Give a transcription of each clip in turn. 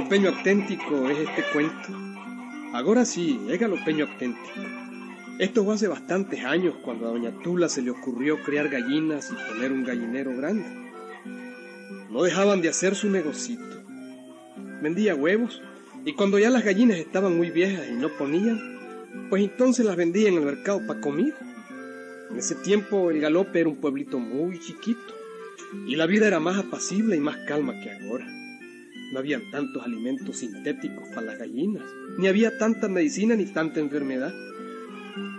Galopeño auténtico es este cuento. Ahora sí, es galopeño auténtico. Esto fue hace bastantes años cuando a doña Tula se le ocurrió criar gallinas y poner un gallinero grande. No dejaban de hacer su negocito. Vendía huevos y cuando ya las gallinas estaban muy viejas y no ponían, pues entonces las vendía en el mercado para comida. En ese tiempo el Galope era un pueblito muy chiquito y la vida era más apacible y más calma que ahora. No había tantos alimentos sintéticos para las gallinas, ni había tanta medicina ni tanta enfermedad.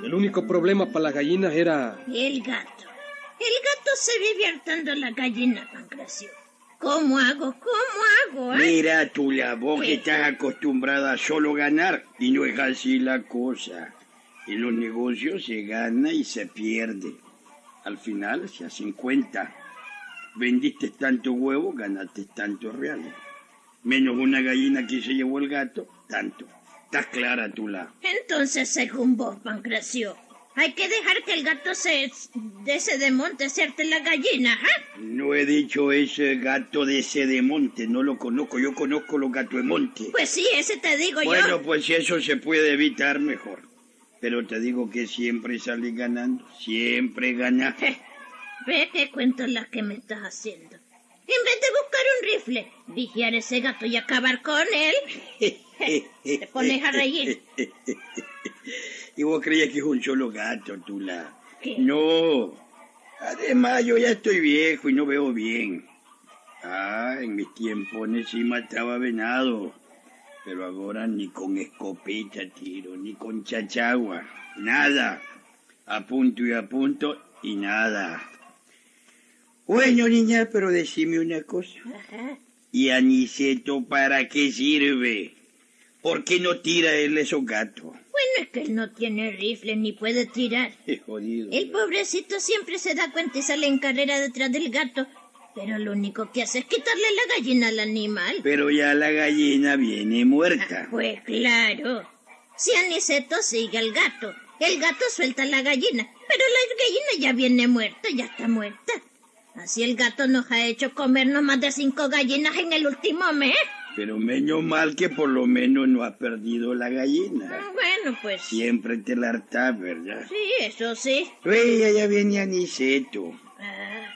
El único problema para las gallinas era... El gato. El gato se vive hartando la gallina, Pancracio. ¿Cómo hago? ¿Cómo hago? eh? Mira, Tula, vos que ¿Qué? estás acostumbrada a solo ganar y no es así la cosa. En los negocios se gana y se pierde. Al final se hacen cuenta. Vendiste tanto huevo, ganaste tantos reales. Menos una gallina que se llevó el gato, tanto. ¿Estás clara, Tula? Entonces, según vos, Pancracio, hay que dejar que el gato se de ese de monte hacerte la gallina, ¿ah? No he dicho ese gato de ese de monte, no lo conozco. Yo conozco los gatos de monte. Pues sí, ese te digo Bueno, yo. pues si eso se puede evitar, mejor. Pero te digo que siempre sales ganando, siempre ganas. Ve qué cuento la que me estás haciendo. En vez de buscar un rifle, vigiar ese gato y acabar con él, te pones a reír. y vos creías que es un solo gato, Tula. ¿Qué? No. Además, yo ya estoy viejo y no veo bien. Ah, en mis tiempos sí mataba venado. Pero ahora ni con escopeta tiro, ni con chachagua. Nada. A punto y a punto y nada. Bueno, niña, pero decime una cosa. Ajá. ¿Y Aniceto para qué sirve? ¿Por qué no tira él esos gatos? Bueno, es que él no tiene rifle ni puede tirar. Es jodido. El pobrecito siempre se da cuenta y sale en carrera detrás del gato. Pero lo único que hace es quitarle la gallina al animal. Pero ya la gallina viene muerta. Pues claro. Si Aniceto sigue al gato, el gato suelta la gallina, pero la gallina ya viene muerta, ya está muerta. Así el gato nos ha hecho comernos más de cinco gallinas en el último mes. Pero menos mal que por lo menos no ha perdido la gallina. Bueno, pues sí, Siempre te la hartás, ¿verdad? eso sí. Oye, ya viene Aniceto. Ah,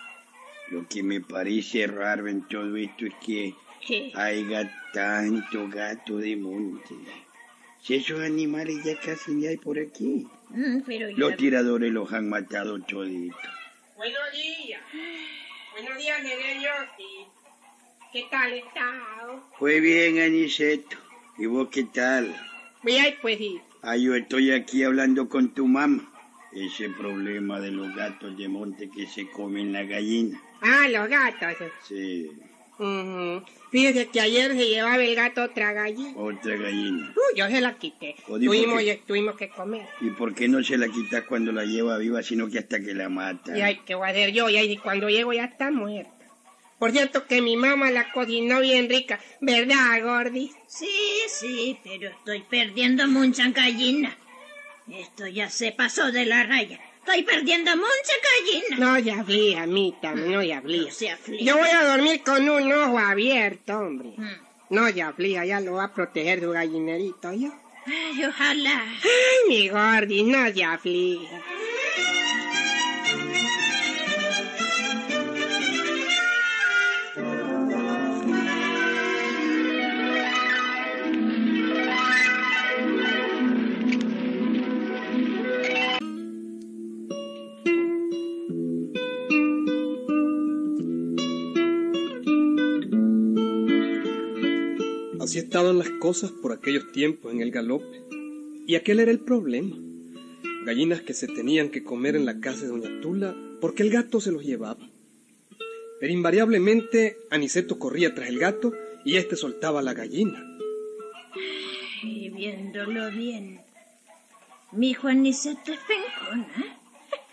Lo que me parece raro en todo esto es que ¿qué? haya tanto gato de monte. Si esos animales ya casi ni hay por aquí. Mm, pero ya... Los tiradores los han matado toditos. Buenos días. Buenos días, Nereyotti. ¿Qué tal estás? Fue bien, Aniceto. ¿Y vos qué tal? Mira, pues sí. Ah, yo estoy aquí hablando con tu mamá. Ese problema de los gatos de monte que se comen la gallina. Ah, los gatos. Sí, Ujú. Fíjese que ayer se llevaba el gato otra gallina. otra gallina. Uh, yo se la quité. Tuvimos, que comer. ¿Y por qué no se la quitas cuando la lleva viva, sino que hasta que la mata? Y ay, ¿qué voy a hacer yo? Y ahí cuando llego ya está muerta. Por cierto que mi mamá la cocinó bien rica. ¿Verdad, Gordi? Sí, sí, pero estoy perdiendo mucha gallina. Esto ya se pasó de la raya. Estoy perdiendo mucha gallina. No se aflija, Mita, no se aflija. No se aflija. Yo voy a dormir con un ojo abierto, hombre. Mm. No se aflija, ya lo va a proteger su gallinerito, ¿yo? Ay, ojalá. Ay, mi Gordi, no se aflija. Estaban las cosas por aquellos tiempos en el galope. Y aquel era el problema. Gallinas que se tenían que comer en la casa de Doña Tula porque el gato se los llevaba. Pero invariablemente Aniceto corría tras el gato y éste soltaba la gallina. Y viéndolo bien, mi Juaniceto es pencona.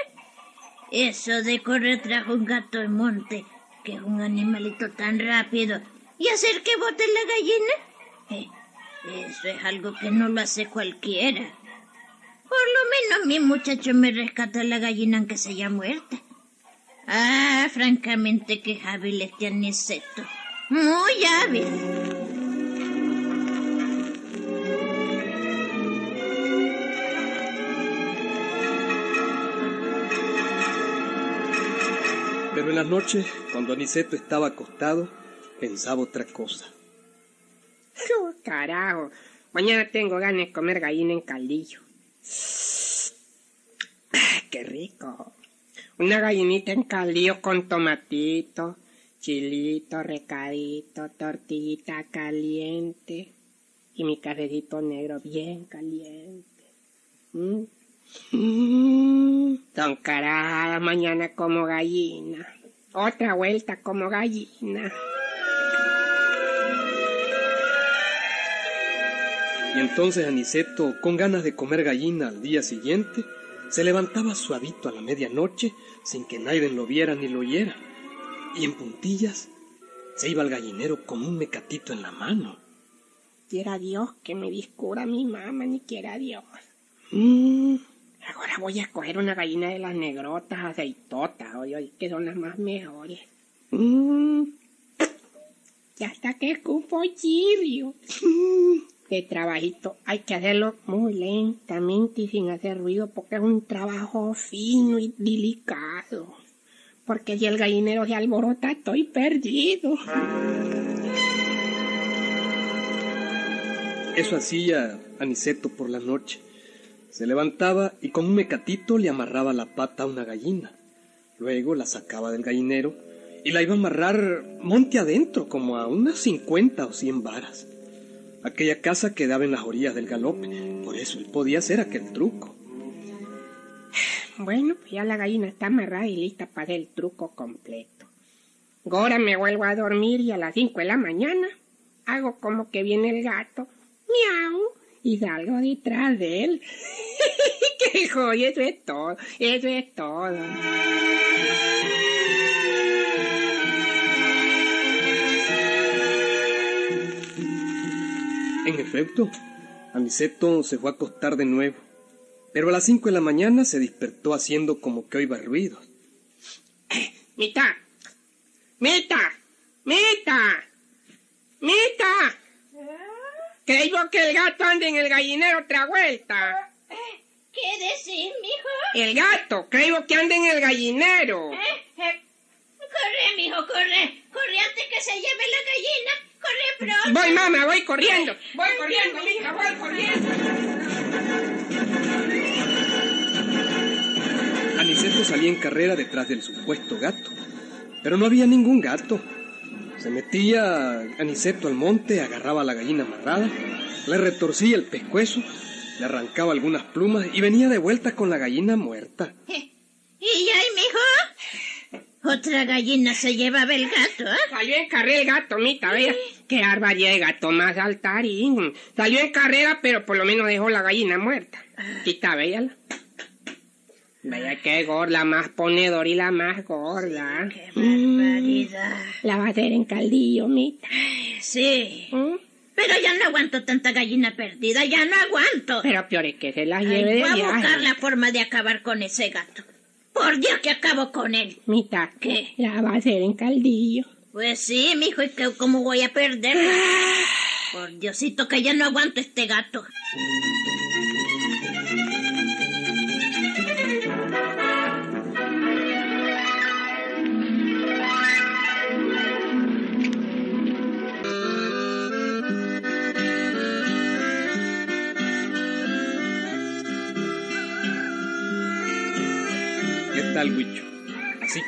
Eso de correr tras un gato de monte, que es un animalito tan rápido, y hacer que bote la gallina, eh, eso es algo que no lo hace cualquiera. Por lo menos mi muchacho me rescata la gallina aunque se haya muerta. Ah, francamente que hábil este aniceto. Muy hábil. Pero en las noches, cuando Aniceto estaba acostado, pensaba otra cosa. Oh, carajo. Mañana tengo ganas de comer gallina en caldillo. Ah, ¡Qué rico! Una gallinita en caldillo con tomatito, chilito, recadito, tortillita caliente y mi cafecito negro bien caliente. ¿Mm? Mm, mañana como gallina. Otra vuelta como gallina. Y entonces Aniceto, con ganas de comer gallina al día siguiente, se levantaba suavito a la medianoche sin que nadie lo viera ni lo oyera. Y en puntillas se iba al gallinero con un mecatito en la mano. Quiera Dios que me discura mi mamá, ni quiera Dios. Mm, ahora voy a escoger una gallina de las negrotas aceitotas, oye, oye, que son las más mejores. Mm, ya hasta que escupo chirrio. De trabajito hay que hacerlo muy lentamente y sin hacer ruido porque es un trabajo fino y delicado. Porque si el gallinero se alborota estoy perdido. Eso hacía Aniceto por la noche. Se levantaba y con un mecatito le amarraba la pata a una gallina. Luego la sacaba del gallinero y la iba a amarrar monte adentro, como a unas cincuenta o cien varas. Aquella casa quedaba en las orillas del galope, por eso él podía hacer aquel truco. Bueno, pues ya la gallina está amarrada y lista para el truco completo. Ahora me vuelvo a dormir y a las cinco de la mañana hago como que viene el gato, miau, y salgo detrás de él. ¡Qué joya! Eso es todo, eso es todo. En efecto, Aniceto se fue a acostar de nuevo, pero a las cinco de la mañana se despertó haciendo como que oiba ruidos. ¡Mita! ¡Mita! ¡Mita! ¡Mita! Creo que el gato anda en el gallinero otra vuelta. ¿Qué decís, mijo? El gato, creo que anda en el gallinero. ¿Eh? Eh, Corre, mijo, corre. Corre antes que se lleve la gallina. Corre pronto. Voy, mamá, voy corriendo. Voy corriendo, mija, voy corriendo. Aniceto salía en carrera detrás del supuesto gato, pero no había ningún gato. Se metía Aniceto al monte, agarraba a la gallina amarrada, le retorcía el pescuezo, le arrancaba algunas plumas y venía de vuelta con la gallina muerta. ¿Y ahí, mijo? Otra gallina se llevaba el gato, ¿eh? Salió en carrera el gato, mita, vea. Qué barbaridad de gato más saltarín. Salió en carrera, pero por lo menos dejó la gallina muerta. Quita, véala. Vaya qué gorda, más ponedor y la más gorda. ¡Qué barbaridad! La va a hacer en caldillo, mita. Sí. ¿Mm? Pero ya no aguanto tanta gallina perdida, ya no aguanto. Pero peor es que se la Ay, lleve de voy a buscar la forma de acabar con ese gato. Por Dios que acabo con él. Mita, ¿Qué? La va a hacer en caldillo. Pues sí, mijo, ¿y que, cómo voy a perderla? Por Diosito que ya no aguanto este gato.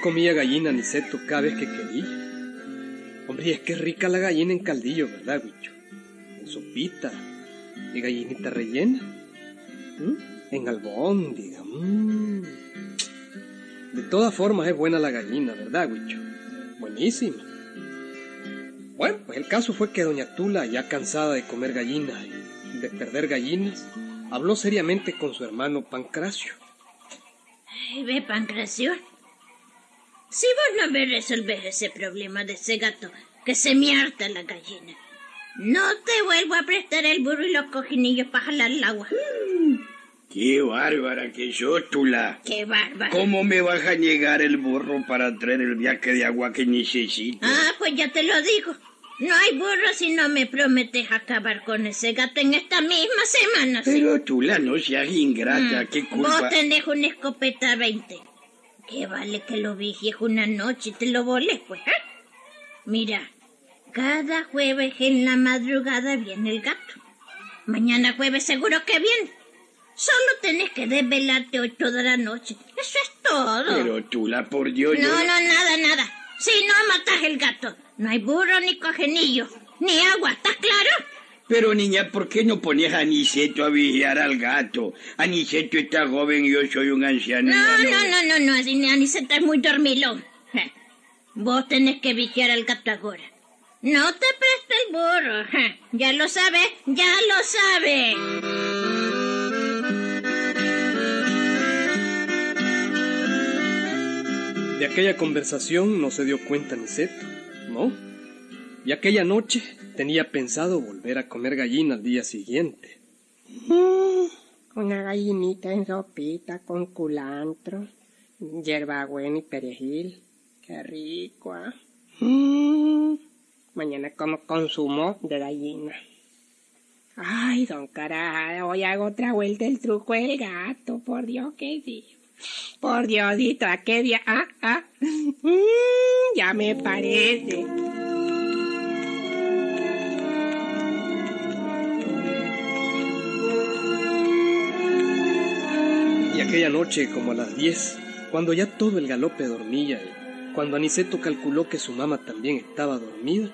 Comía gallina Aniceto cada vez que quería. Hombre, y es que rica la gallina en caldillo, ¿verdad, Huicho? En sopita. Y gallinita rellena. ¿Mm? En albóndiga. mm. De todas formas es buena la gallina, ¿verdad, Huicho? Buenísima. Bueno, pues el caso fue que doña Tula, ya cansada de comer gallinas y de perder gallinas, habló seriamente con su hermano Pancracio. Ay, ve, Pancracio. Si vos no me resolves ese problema de ese gato, que se me harta la gallina, no te vuelvo a prestar el burro y los cojinillos para jalar el agua. Qué bárbara que sos, Tula. ¡Qué bárbaro! ¿Cómo me vas a llegar el burro para traer el viaje de agua que necesito? Ah, pues ya te lo digo. No hay burro si no me prometes acabar con ese gato en esta misma semana. ¿sí? Pero Tula, no seas ingrata, Mm, qué culpa. Vos tenés una escopeta 20. ¿Qué vale que lo vigies una noche y te lo voles, pues? ¿eh? Mira, cada jueves en la madrugada viene el gato. Mañana jueves seguro que viene. Solo tenés que desvelarte hoy toda la noche. Eso es todo. Pero Tula, por Dios, No, yo... no, nada, nada. Si no matas el gato, no hay burro ni cojenillo, ni agua, ¿estás claro? Pero niña, ¿por qué no pones a Aniceto a vigiar al gato? Aniceto está joven y yo soy un anciano. No, no, no, no, no, así Aniceta es muy dormilón. Vos tenés que vigiar al gato ahora. No te presta el burro. Ya lo sabes, ya lo sabes. De aquella conversación no se dio cuenta Niceto, ¿no? Y aquella noche tenía pensado volver a comer gallina al día siguiente. Mm, una gallinita en sopita con culantro, hierbabuena y perejil. Qué rico. Mm, mañana como consumo de gallina. Ay, don Carajada, hoy hago otra vuelta el truco del gato, por Dios que sí. Por Diosito, ¿a qué día? Ah, ah. Mm, ya me parece. Aquella noche, como a las 10, cuando ya todo el galope dormía y cuando Aniceto calculó que su mamá también estaba dormida,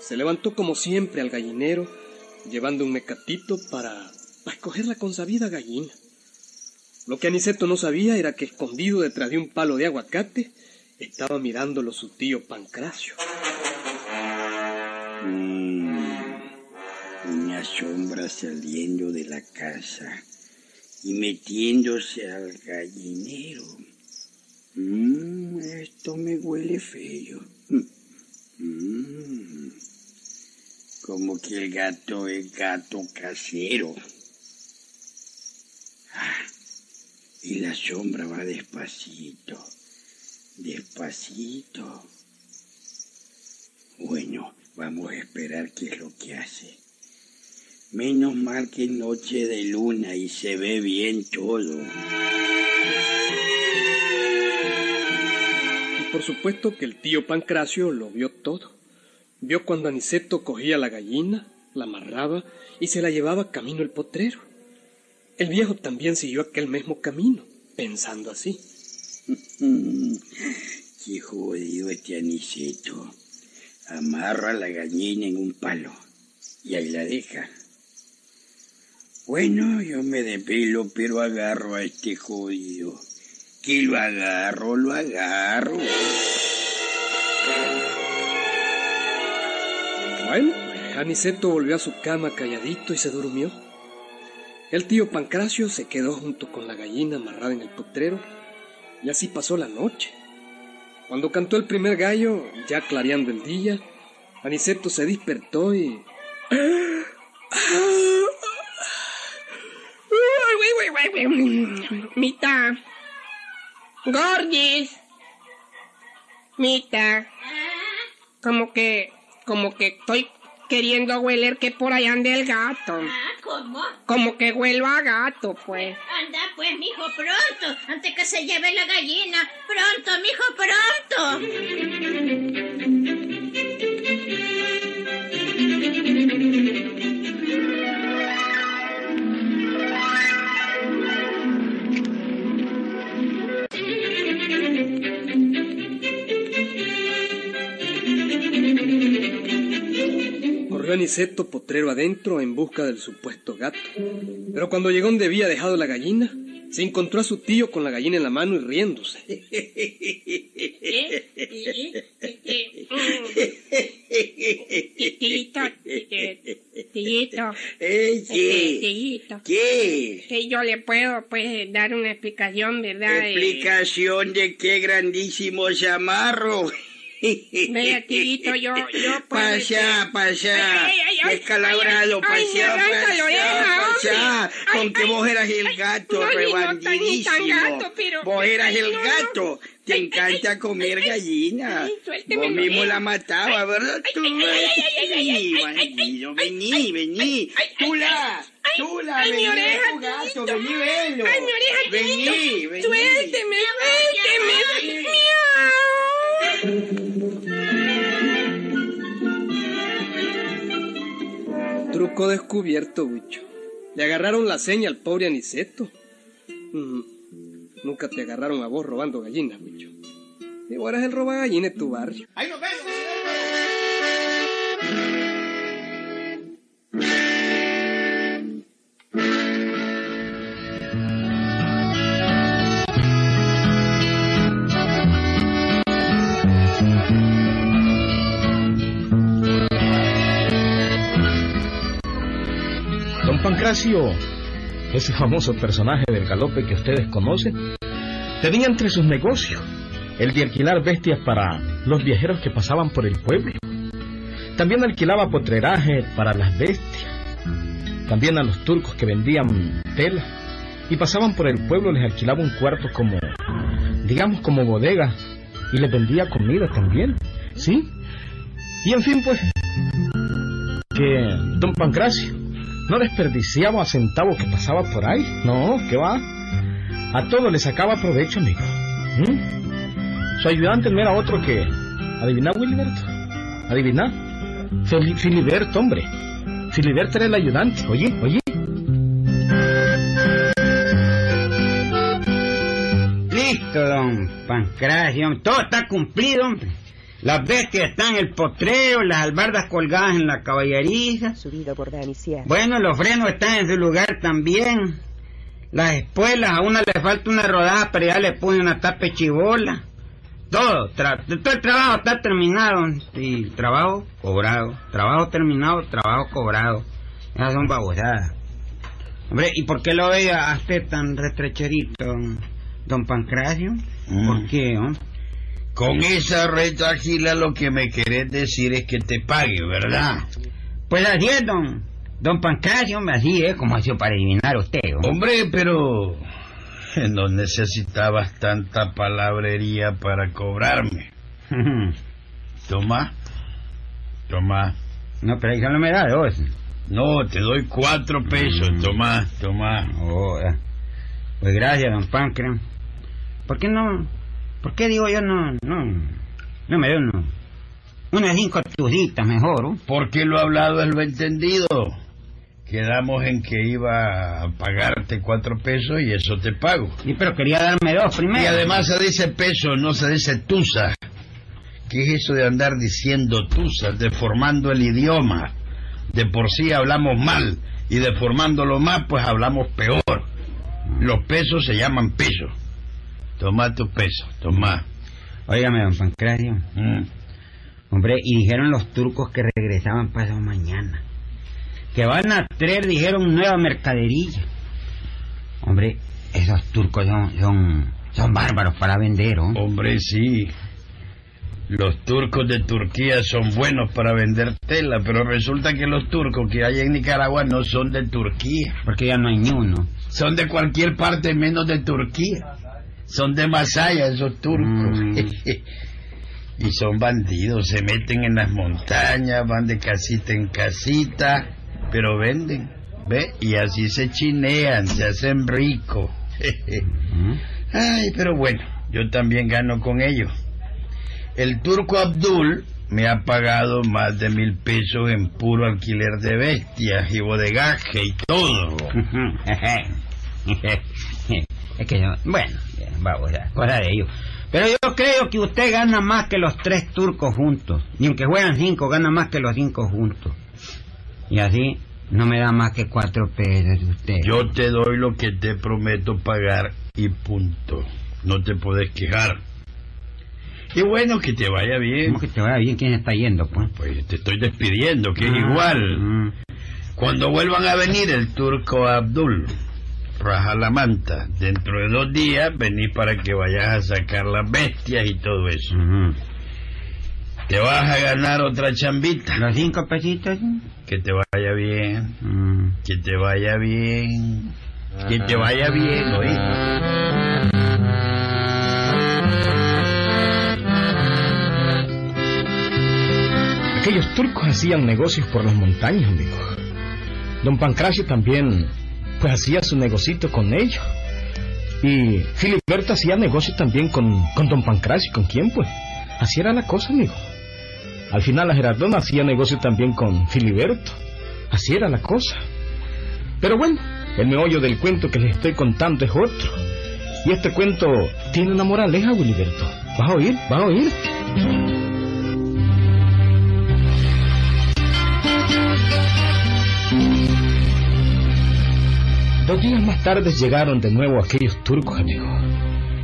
se levantó como siempre al gallinero, llevando un mecatito para, para escoger la consabida gallina. Lo que Aniceto no sabía era que escondido detrás de un palo de aguacate estaba mirándolo su tío Pancracio. Mm, una sombra saliendo de la casa y metiéndose al gallinero. Mm, esto me huele feo. Mm, como que el gato es gato casero. Ah, y la sombra va despacito, despacito. Bueno, vamos a esperar qué es lo que hace. Menos mal que noche de luna y se ve bien todo. Y por supuesto que el tío Pancracio lo vio todo. Vio cuando Aniceto cogía la gallina, la amarraba y se la llevaba camino el potrero. El viejo también siguió aquel mismo camino, pensando así. Qué jodido este Aniceto. Amarra la gallina en un palo y ahí la deja. Bueno, yo me depelo, pero agarro a este jodido. Que lo agarro, lo agarro. Bueno, Aniceto volvió a su cama calladito y se durmió. El tío Pancracio se quedó junto con la gallina amarrada en el potrero y así pasó la noche. Cuando cantó el primer gallo, ya clareando el día, Aniceto se despertó y... Mita. Gordis. Mita. Como que, como que estoy queriendo hueler que por allá ande el gato. Ah, ¿cómo? Como que huelo a gato, pues. Anda pues, mijo, pronto, antes que se lleve la gallina. Pronto, mijo, pronto. Aniceto potrero adentro en busca del supuesto gato. Pero cuando llegó donde había dejado la gallina, se encontró a su tío con la gallina en la mano y riéndose. Tito, tito, ¿Qué? tito. ¿Qué? Que yo le puedo, pues, dar una explicación, ¿verdad? Explicación de qué grandísimo chamarro. Vea, tito, yo, yo pasá, Ay, ay, ay, descalabrado, oreja, pasá, pasá, hombre. con que vos eras el gato, no, rebandidísimo. gato, pero- Vos eras el no, gato, te encanta comer gallina. Vos mismo la matabas, ¿verdad? Tú, vení, bandido, vení, vení. Tula, Tula, vení, tu gato, vení, velo. Ay, mi oreja, Vení, vení. Suélteme, suélteme. Turco descubierto, Huicho. Le agarraron la seña al pobre Aniceto. Mm, nunca te agarraron a vos robando gallinas, Huicho. Y ahora es el roba gallina de tu barrio. ¡Ahí nos vemos! Ese famoso personaje del galope que ustedes conocen, tenía entre sus negocios el de alquilar bestias para los viajeros que pasaban por el pueblo. También alquilaba potreraje para las bestias. También a los turcos que vendían tela y pasaban por el pueblo les alquilaba un cuarto como, digamos, como bodega y les vendía comida también, ¿sí? Y en fin, pues, que don Pancracio no desperdiciaba a centavo que pasaba por ahí, no, que va. A todo le sacaba provecho, amigo. ¿Mm? Su ayudante no era otro que... ¿Adivina, Wilberto? ¿Adivina? Fili- Filiberto, hombre. Filiberto era el ayudante. Oye, oye. Listo, don Pancracio. Todo está cumplido, hombre. Las bestias están en el potrero, las albardas colgadas en la caballeriza. Subido por. Bueno, los frenos están en su lugar también. Las espuelas, a una le falta una rodada, pero ya le puse una tapa de chibola. Todo, tra- todo el trabajo está terminado. Y trabajo cobrado. Trabajo terminado, trabajo cobrado. Esas son babosadas. Hombre, ¿y por qué lo ve a usted tan restrecherito, don Pancracio? Mm. ¿Por qué, hombre? Con esa retagila lo que me querés decir es que te pague, ¿verdad? Pues así es, don, don Pancracio, así es, como ha sido para adivinar usted, hombre. Hombre, pero no necesitabas tanta palabrería para cobrarme. Toma, toma. no, pero ahí solo me da dos. No, te doy cuatro pesos. Mm. Toma, toma. Oh. Pues gracias, don Pancracio. ¿Por qué no, por qué digo yo no, no, no me uno, unas cinco tuditas mejor, ¿no? Porque lo hablado es lo entendido. Quedamos en que iba a pagarte cuatro pesos y eso te pago. Y pero quería darme dos primero. Y además se dice peso, no se dice tusa. ¿Qué es eso de andar diciendo tusa, deformando el idioma? De por sí hablamos mal y deformándolo más, pues hablamos peor. Los pesos se llaman pesos. Toma tu peso, toma. Óigame, don Pancracio. Mm. Hombre, y dijeron los turcos que regresaban pasado mañana. Que van a traer, dijeron, nueva mercadería. Hombre, esos turcos son, son, son bárbaros para vender, ¿oh? Hombre, sí. Los turcos de Turquía son buenos para vender tela, pero resulta que los turcos que hay en Nicaragua no son de Turquía. Porque ya no hay ni uno. Son de cualquier parte menos de Turquía. Son de Masaya esos turcos. Mm. y son bandidos, se meten en las montañas, van de casita en casita, pero venden. ¿Ve? Y así se chinean, se hacen ricos. Ay, pero bueno, yo también gano con ellos. El turco Abdul me ha pagado más de mil pesos en puro alquiler de bestias y bodegaje y todo. es que yo, bueno, vamos, ya, cosa de ellos. Pero yo creo que usted gana más que los tres turcos juntos. Ni aunque juegan cinco, gana más que los cinco juntos. Y así no me da más que cuatro pesos usted. Yo te doy lo que te prometo pagar y punto. No te puedes quejar. Y bueno, que te vaya bien. ¿Cómo que te vaya bien? ¿Quién está yendo, pues? Pues te estoy despidiendo, que es Ah, igual. mm. Cuando vuelvan a venir el turco Abdul, raja la manta. Dentro de dos días venís para que vayas a sacar las bestias y todo eso. Te vas a ganar otra chambita. ¿Los cinco pesitos? Que te vaya bien. Mm. Que te vaya bien. Que te vaya bien, ¿oí? Aquellos turcos hacían negocios por las montañas, amigo. Don Pancracio también, pues hacía su negocito con ellos. Y Filiberto hacía negocio también con, con Don Pancracio. ¿Con quién, pues? Así era la cosa, amigo. Al final la Gerardona hacía negocio también con Filiberto. Así era la cosa. Pero bueno, el meollo del cuento que les estoy contando es otro. Y este cuento tiene una moraleja, Wiliberto. ¿Vas a oír? ¿Vas a oír? Dos días más tarde llegaron de nuevo aquellos turcos, amigos.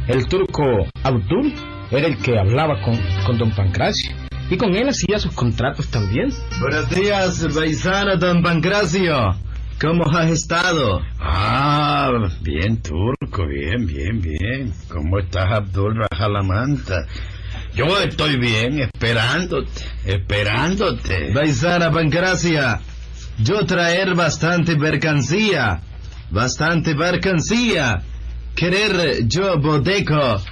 El turco Abdul era el que hablaba con, con don Pancracio y con él hacía sus contratos también. Buenos días, paisano don Pancracio. ¿Cómo has estado? Ah, bien, turco, bien, bien, bien. ¿Cómo estás, Abdul Rajalamanta? Yo estoy bien, esperándote, esperándote. Paisana Pancracia, yo traer bastante mercancía, bastante mercancía. Querer yo bodeco,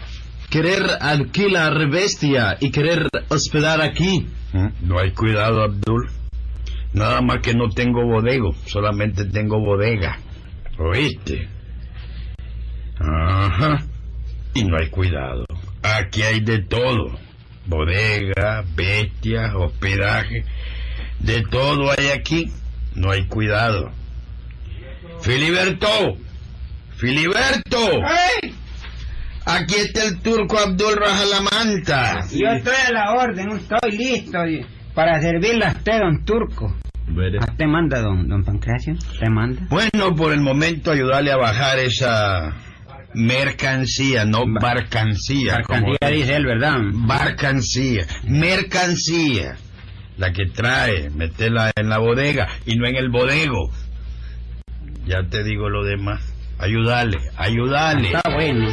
querer alquilar bestia y querer hospedar aquí. ¿Mm? No hay cuidado, Abdul. Nada más que no tengo bodego, solamente tengo bodega. ¿Oíste? Ajá. Y no hay cuidado. Aquí hay de todo. Bodega, bestias, hospedaje. De todo hay aquí. No hay cuidado. Filiberto. Filiberto. Aquí está el turco Abdul Rajalamanta. Yo estoy a la orden, estoy listo para servirle a usted, don Turco. Ah, ¿Te manda, don, don Pancracio? ¿Te manda? Bueno, por el momento ayudarle a bajar esa mercancía, no Ba- barcancía. como- dice él, ¿verdad? Barcancía, mercancía. La que trae, metela en la bodega y no en el bodego. Ya te digo lo demás. Ayúdale, ayúdale. Está bueno.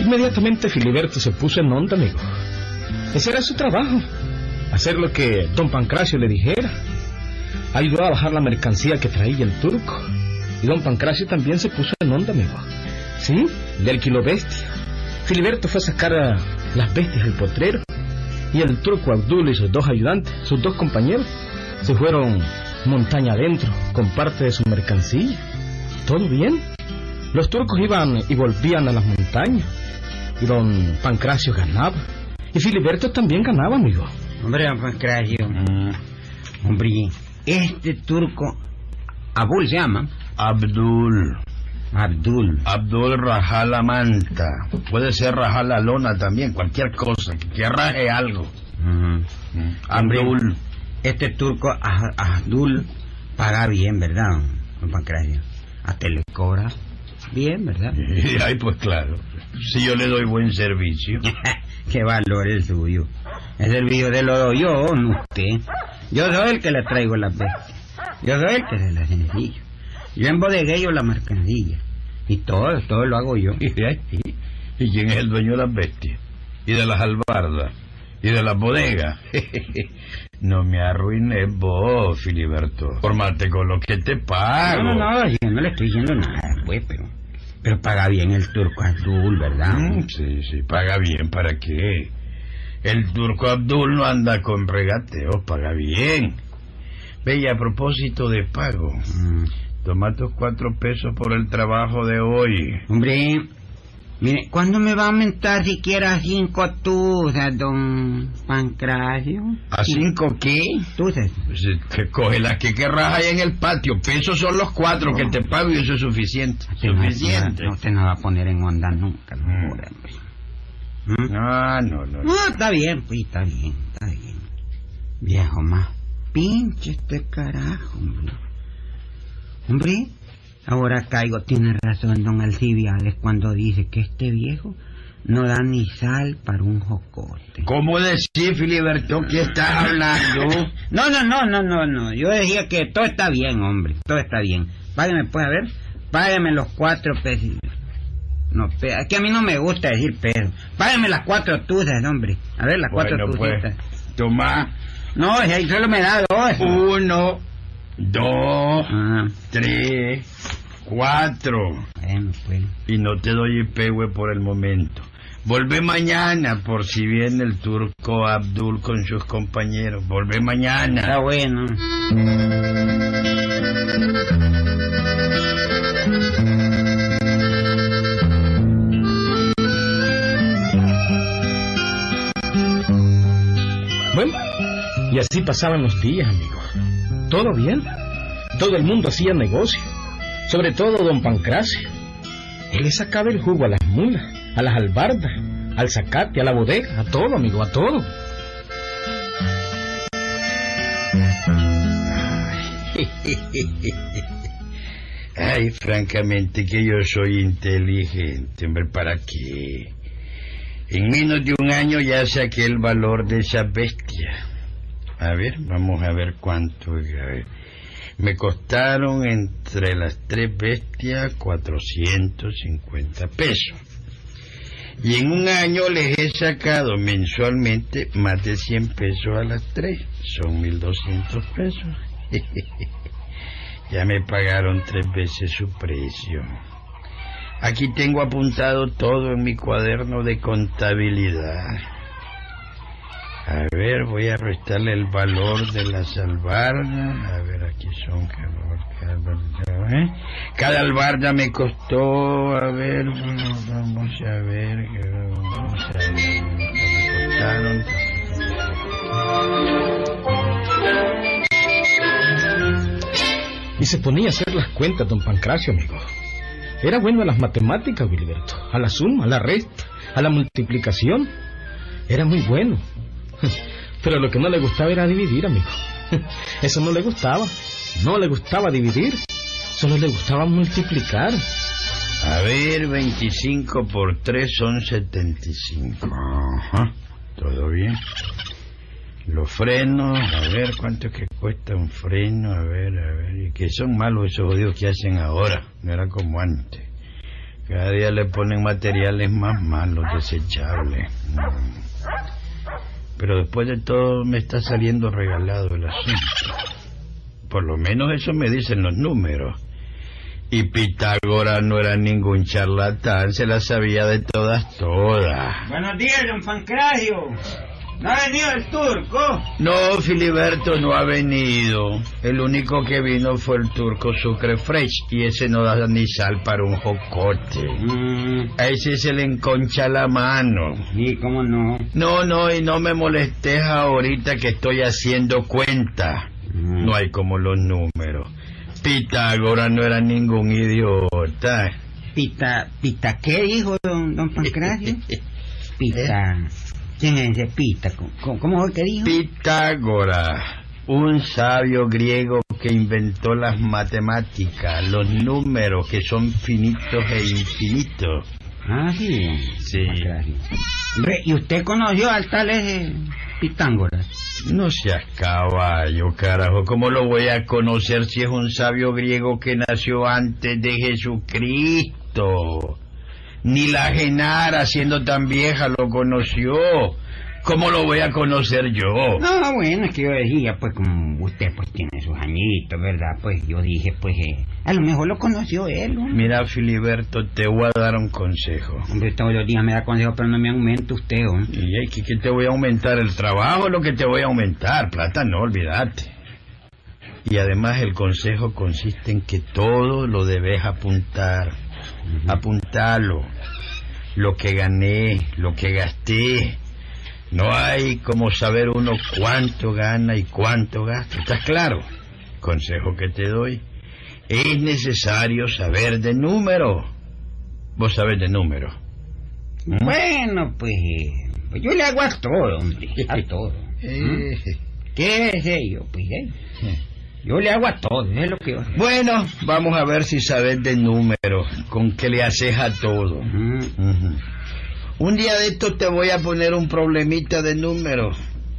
Inmediatamente Filiberto se puso en onda, amigo. Ese era su trabajo. Hacer lo que don Pancracio le dijera. Ayudó a bajar la mercancía que traía el turco. Y don Pancracio también se puso en onda, amigo. Sí, le alquiló bestia. Filiberto fue a sacar las bestias del potrero. Y el turco Abdul y sus dos ayudantes, sus dos compañeros, se fueron montaña adentro con parte de su mercancía. ¿Todo bien? Los turcos iban y volvían a las montañas. Y don Pancracio ganaba. Y Filiberto también ganaba, amigo. Hombre, don Pancracio. Mm, Hombre, este turco, Abul se llama. Abdul, Abdul. Abdul Rajalamanta. Puede ser Rajalalona también, cualquier cosa, que raje algo. Mm, Abdul. Este turco, Abdul, paga bien, ¿verdad, don, Pancracio? Hasta le cobra bien, ¿verdad? Ay, pues claro, si yo le doy buen servicio. Qué valor el suyo. El servicio de lo doy yo, no usted. Yo soy el que le traigo las bestias. Yo soy el que se las enseño. Yo embodegué yo la mercancía. Y todo, todo lo hago yo. ¿Y, y- y quién es el dueño de las bestias? ¿Y de las albardas? ¿Y de las bodegas? no me arruines vos, Filiberto. Formate con lo que te pago. No, no, no, yo no le estoy diciendo nada, pues, pero... Pero paga bien el turco azul, ¿verdad? Mm, sí, sí, paga bien, ¿para qué? El turco Abdul no anda con regateos, paga bien. Y a propósito de pago, Mm. Toma tus cuatro pesos por el trabajo de hoy. Hombre, mire, ¿cuándo me va a aumentar siquiera cinco tuzas, don Pancracio? ¿A cinco qué? Tuzas. Pues, eh, que coge las que querrás ahí en el patio. Pesos son los cuatro que te pago y eso es suficiente. Usted Suficiente. No, usted no va a poner en onda nunca, no Mm. Ah, no, no. no. No, está bien, pues, está bien, está bien. Viejo más pinche este carajo, hombre. Hombre, ahora caigo, tiene razón don Alcibiades cuando dice que este viejo no da ni sal para un jocote. ¿Cómo decir, Filiberto, que estás hablando? No, no, no, no, no, no. Yo decía que todo está bien, hombre. Todo está bien. Págame, pues, a ver. Págame los cuatro pesos. No, es que a mí no me gusta decir pesos. Págame las cuatro tuzas, hombre. A ver, las cuatro pues, toma No, si ahí solo me da dos. uno, dos, ah. tres, cuatro. Bueno, pues. Y no te doy pegue por el momento. Volvé mañana por si viene el turco Abdul con sus compañeros. Volvé mañana. Está bueno. Bueno, y así pasaban los días, amigo. Todo bien. Todo el mundo hacía negocio. Sobre todo don Pancracio. Él le sacaba el jugo a las mulas, a las albardas, al zacate, a la bodega, a todo, amigo, a todo. Ay, francamente que yo soy inteligente, hombre, ¿para qué? En menos de un año ya saqué el valor de esa bestia. A ver, vamos a ver cuánto. a ver. Me costaron entre las tres bestias 450 pesos. Y en un año les he sacado mensualmente más de 100 pesos a las tres. Son 1200 pesos. ya me pagaron tres veces su precio. Aquí tengo apuntado todo en mi cuaderno de contabilidad. A ver, voy a restarle el valor de las albardas. A ver, aquí son. Albarda, ¿eh? cada albarda me costó. A ver, vamos a ver. Vamos a ver. Me costaron. Y se ponía a hacer las cuentas, don Pancracio, amigo. Era bueno a las matemáticas, Wilberto. A la suma, a la resta, a la multiplicación. Era muy bueno. Pero lo que no le gustaba era dividir, amigo. Eso no le gustaba. No le gustaba dividir. Solo le gustaba multiplicar. A ver, 25 por 3 son 75. Ajá, todo bien. Los frenos, a ver cuánto es que cuesta un freno, a ver, a ver. Y que son malos esos odios que hacen ahora, no era como antes. Cada día le ponen materiales más malos, desechables. Mm. Pero después de todo me está saliendo regalado el asunto. Por lo menos eso me dicen los números. Y Pitágoras no era ningún charlatán, se la sabía de todas, todas. Buenos días, don. ¿No ha venido el turco? No, Filiberto no ha venido. El único que vino fue el turco Sucre Fresh y ese no da ni sal para un jocote. Mm, A ese se le enconcha la mano. sí, cómo no. No, no, y no me molestes ahorita que estoy haciendo cuenta. Mm. No hay como los números. Pitágoras no era ningún idiota. Pita, pita, ¿qué dijo don, don Pancracio? Pita. ¿Quién es ese Pita? ¿Cómo, fue que dijo? Pitágoras, un sabio griego que inventó las matemáticas, los números que son finitos e infinitos. Ah, sí. Sí. Hombre, ¿y usted conoció al tal Pitágoras? No seas caballo, carajo. ¿Cómo lo voy a conocer si es un sabio griego que nació antes de Jesucristo? Ni la Genara, siendo tan vieja, lo conoció. ¿Cómo lo voy a conocer yo? No, bueno, es que yo decía, pues como usted pues tiene sus añitos, ¿verdad? Pues yo dije, pues eh, a lo mejor lo conoció él, ¿no? Mira, Filiberto, te voy a dar un consejo. Hombre, todos los días me da consejo, pero no me aumenta usted, ¿no? Y ay, ¿qué, qué te voy a aumentar? ¿El trabajo es lo que te voy a aumentar? Plata no, olvídate. Y además el consejo consiste en que todo lo debes apuntar. Apuntalo. Lo que gané, lo que gasté. No hay como saber uno cuánto gana y cuánto gasta. ¿Estás claro? Consejo que te doy. Es necesario saber de número. Vos sabés de número. Bueno, pues, pues yo le hago a todo, hombre, a todo. Eh, ¿Qué es ello? Pues eh, yo le hago a todo, es lo que yo... Bueno, vamos a ver si sabes de número, con qué le haces a todo. Un día de esto te voy a poner un problemita de número.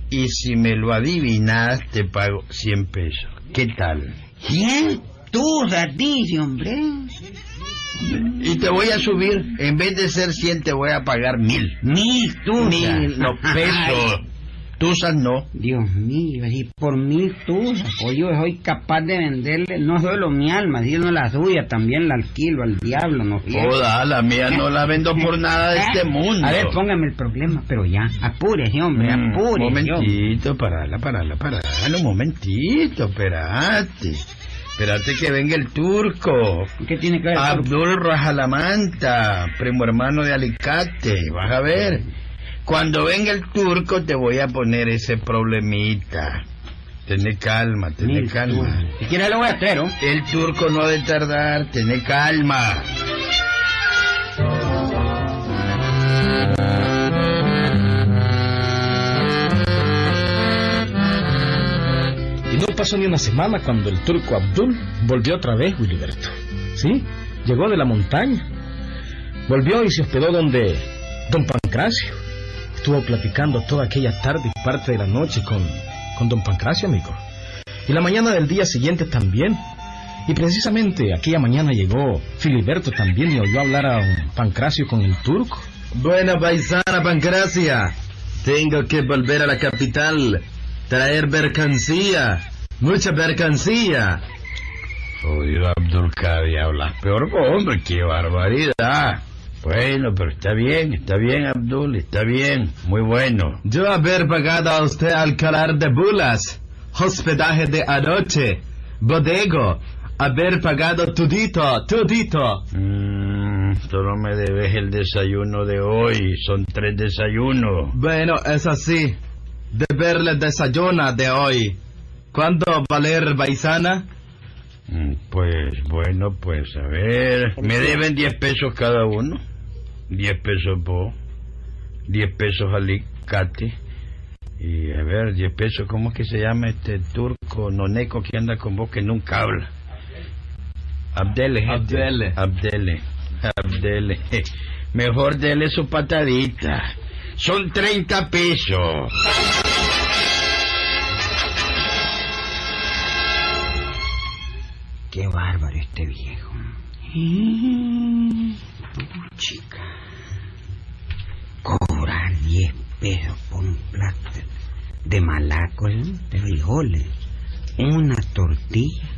Y si me lo adivinas, te pago 100 pesos. ¿Qué tal? ¿Quién? Tú, dice, hombre. Y te voy a subir, en vez de ser 100, te voy a pagar mil. Mil tusas. Mil, no, pesos. Tusas no. Dios mío, y por mil tusas, pues yo soy capaz de venderle no solo mi alma, sino la suya, también la alquilo al diablo, ¿no? Joda, la mía no la vendo por nada de este mundo. A ver, póngame el problema, pero ya, apúrese, hombre, Mm, apúrese. momentito, parala, parala, parala, un momentito, espérate. Espérate que venga el turco. ¿Qué tiene que ver? Abdul Rajalamanta, primo hermano de Alicate, vas a ver. Cuando venga el turco te voy a poner ese problemita. Tené calma, tené calma. Lo voy a hacer, ¿no? El turco no ha de tardar, tené calma. Y no pasó ni una semana cuando el turco Abdul volvió otra vez, Wiliberto. ¿Sí? Llegó de la montaña. Volvió y se hospedó donde don Pancracio. Estuvo platicando toda aquella tarde y parte de la noche con, con don Pancracio, amigo. Y la mañana del día siguiente también. Y precisamente aquella mañana llegó Filiberto también y oyó hablar a don Pancracio con el turco. Buena paisana Pancracia. Tengo que volver a la capital. Traer mercancía. Mucha mercancía. Jodido Abdul Kadir, hablas peor hombre, qué barbaridad. Bueno, pero está bien, está bien, Abdul, está bien, muy bueno. Yo haber pagado a usted alcalar de bulas. Hospedaje de anoche. Bodego. Haber pagado tudito, tudito. Mm, solo me debes el desayuno de hoy, son tres desayunos. Bueno, es así. Deber la desayuna de hoy. ¿Cuánto valer paisana? Mm, Pues bueno, pues a ver, me deben 10 pesos cada uno. 10 pesos vos, 10 pesos alicate. Y a ver, 10 pesos, ¿cómo es que se llama este turco noneco que anda con vos que nunca habla? Abdele, gente. Abdele. Abdele, Abdele. Mejor dele su patadita. Son 30 pesos. Qué bárbaro este viejo. Chica. Cobrar 10 pesos por un plato de malacos, ¿eh? de frijoles, una tortilla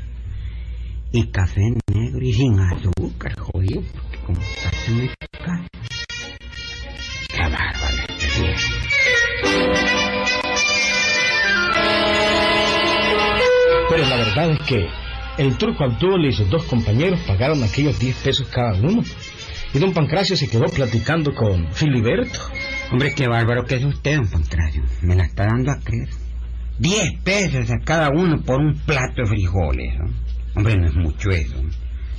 y café negro y sin azúcar, jodido, porque como está caro. Qué bárbaro este. Pero la verdad es que el turco Abdul y sus dos compañeros pagaron aquellos 10 pesos cada uno. Y don Pancracio se quedó platicando con Filiberto. Hombre, qué bárbaro que es usted, don Pancracio. Me la está dando a creer. Diez pesos a cada uno por un plato de frijoles. ¿no? Hombre, no es mucho eso.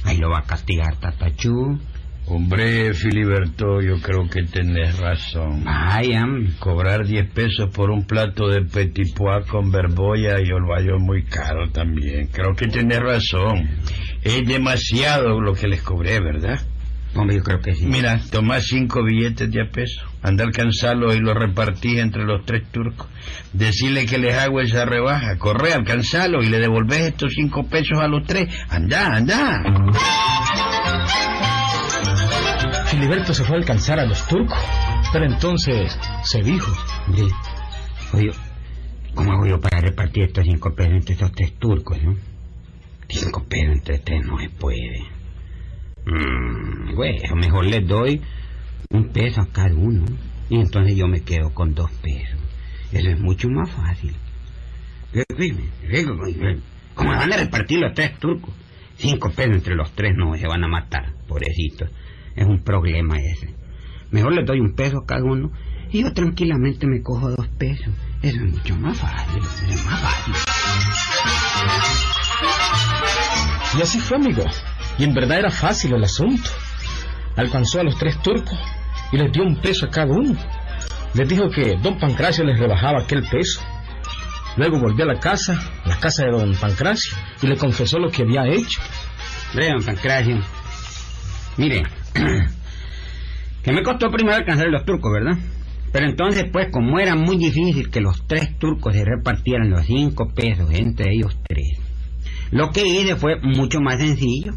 Ahí lo va a castigar Tatachú. Hombre, Filiberto, yo creo que tenés razón. Vaya. Cobrar 10 pesos por un plato de petit pois con berbolla y olvayo es muy caro también. Creo que tenés razón. Es demasiado lo que les cobré, ¿verdad? Hombre, yo creo que sí. Mira, tomás cinco billetes de a peso. Anda a alcanzarlos y los repartís entre los tres turcos. Decirle que les hago esa rebaja. Corre, alcanzalo y le devolvés estos cinco pesos a los tres. Anda, anda. Filiberto se fue a alcanzar a los turcos. Pero entonces se dijo. Sí. Oye, ¿cómo hago yo para repartir estos cinco pesos entre estos tres turcos, no? Cinco pesos entre tres no se puede. Mm, bueno, mejor les doy un peso a cada uno. Y entonces yo me quedo con dos pesos. Eso es mucho más fácil. ¿Cómo van a repartir los tres turcos? Cinco pesos entre los tres no se van a matar, pobrecitos. Es un problema ese. Mejor les doy un peso a cada uno y yo tranquilamente me cojo dos pesos. Eso es mucho más fácil, es más fácil. Y así fue, amigo. Y en verdad era fácil el asunto. Alcanzó a los tres turcos y les dio un peso a cada uno. Les dijo que don Pancracio les rebajaba aquel peso. Luego volvió a la casa, la casa de don Pancracio, y le confesó lo que había hecho. Vean, Pancracio. Mire, que me costó primero alcanzar a los turcos, ¿verdad? Pero entonces, pues, como era muy difícil que los tres turcos se repartieran los cinco pesos entre ellos tres, lo que hice fue mucho más sencillo.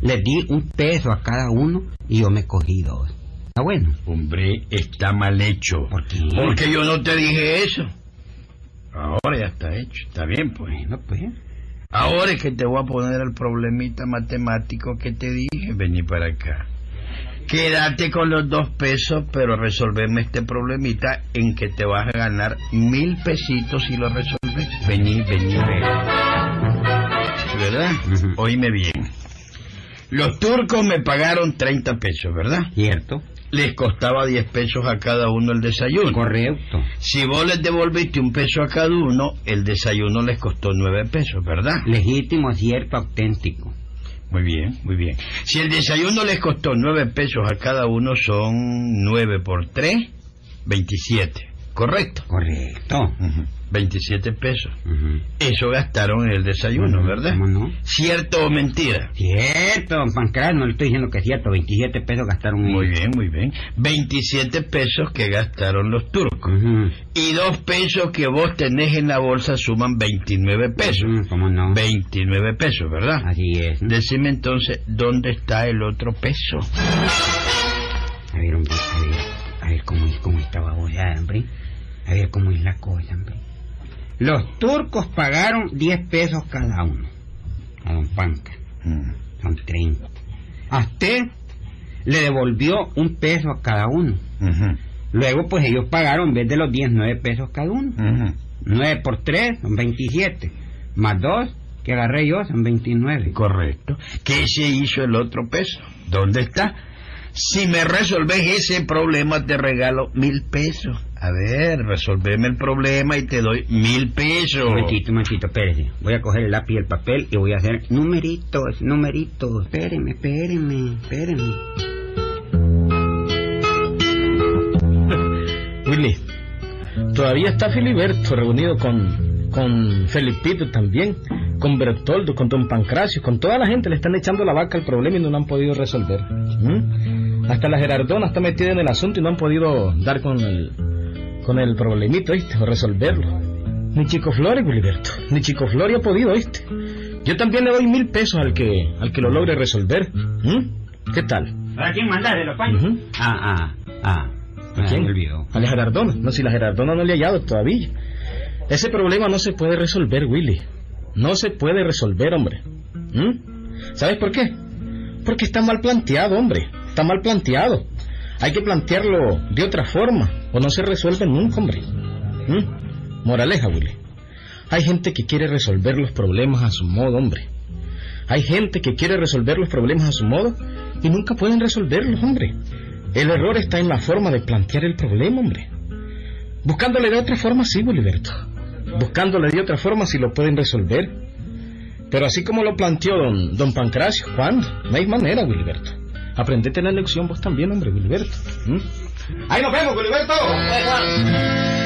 Les di un peso a cada uno y yo me cogí dos. ¿Está bueno? Hombre, está mal hecho. ¿Por qué? Porque yo no te dije eso. Ahora ya está hecho. Está bien, pues. Bueno, pues. Ahora es que te voy a poner el problemita matemático que te dije. Vení para acá. Quédate con los dos pesos, pero resolveme este problemita en que te vas a ganar mil pesitos si lo resolves. Vení, vení, vení. ¿Verdad? Oíme bien. Los turcos me pagaron 30 pesos, ¿verdad? ¿Cierto? les costaba 10 pesos a cada uno el desayuno. Correcto. Si vos les devolviste un peso a cada uno, el desayuno les costó 9 pesos, ¿verdad? Legítimo, cierto, auténtico. Muy bien, muy bien. Si el desayuno les costó 9 pesos a cada uno, son 9 por 3, 27. ¿Correcto? Correcto. 27 pesos. Eso gastaron en el desayuno, Ujú, ¿verdad? ¿cómo no? ¿Cierto o mentira? Cierto, don Pancras, no le estoy diciendo que es cierto, 27 pesos gastaron Muy bien, muy bien. 27 pesos que gastaron los turcos. Y dos pesos que vos tenés en la bolsa suman 29 pesos. Ujú, ¿Cómo no? 29 pesos, ¿verdad? Así es. Decime entonces, ¿dónde está el otro peso? A ver, hombre, a ver, a ver cómo cómo está baboseada, hombre. A ver cómo es la cosa, hombre. Los turcos pagaron 10 pesos cada uno. A don Panca. Mm. Son 30. A usted le devolvió un peso a cada uno. Luego, pues ellos pagaron en vez de los 10, 9 pesos cada uno. ujú. 9 por 3 son 27. Más 2 que agarré yo son 29. Correcto. ¿Qué se hizo el otro peso? ¿Dónde está? Si me resolves ese problema, te regalo mil pesos. A ver, resolveme el problema y te doy mil pesos. Un momentito, un momentito, espérese. Voy a coger el lápiz y el papel y voy a hacer numeritos, numeritos. Espéreme, espéreme, espéreme. Willy, todavía está Filiberto reunido con, con Felipito también, con Bertoldo, con Don Pancracio, con toda la gente le están echando la vaca al problema y no lo han podido resolver. ¿Mm? Hasta la Gerardona está metida en el asunto y no han podido dar con el, con el problemito, ¿viste? O resolverlo. Ni Chico Flores, Filiberto, ni Chico Flores ha podido, ¿viste? Yo también le doy mil pesos al que, al que lo logre resolver. ¿Mm? ¿Qué tal? ¿Para quién mandaste los Ujú. Ah, ah, ah. ¿A quién? me olvidó. A la Gerardona. No, si la Gerardona no le ha hallado todavía. Ese problema no se puede resolver, Willy. No se puede resolver, hombre. ¿Mm? ¿Sabes por qué? Porque está mal planteado, hombre. Está mal planteado. Hay que plantearlo de otra forma o no se resuelve nunca, hombre. ¿Mm? Moraleja, Willy. Hay gente que quiere resolver los problemas a su modo, hombre. Hay gente que quiere resolver los problemas a su modo y nunca pueden resolverlos, hombre. El error está en la forma de plantear el problema, hombre. Buscándole de otra forma, sí, Boliberto. Buscándole de otra forma, sí lo pueden resolver. Pero así como lo planteó don, don Pancracio, ¿cuándo? No hay manera, Wilberto. Aprendete la lección vos también, hombre, Wilberto. ¿Mm? Ahí nos vemos, Wilberto.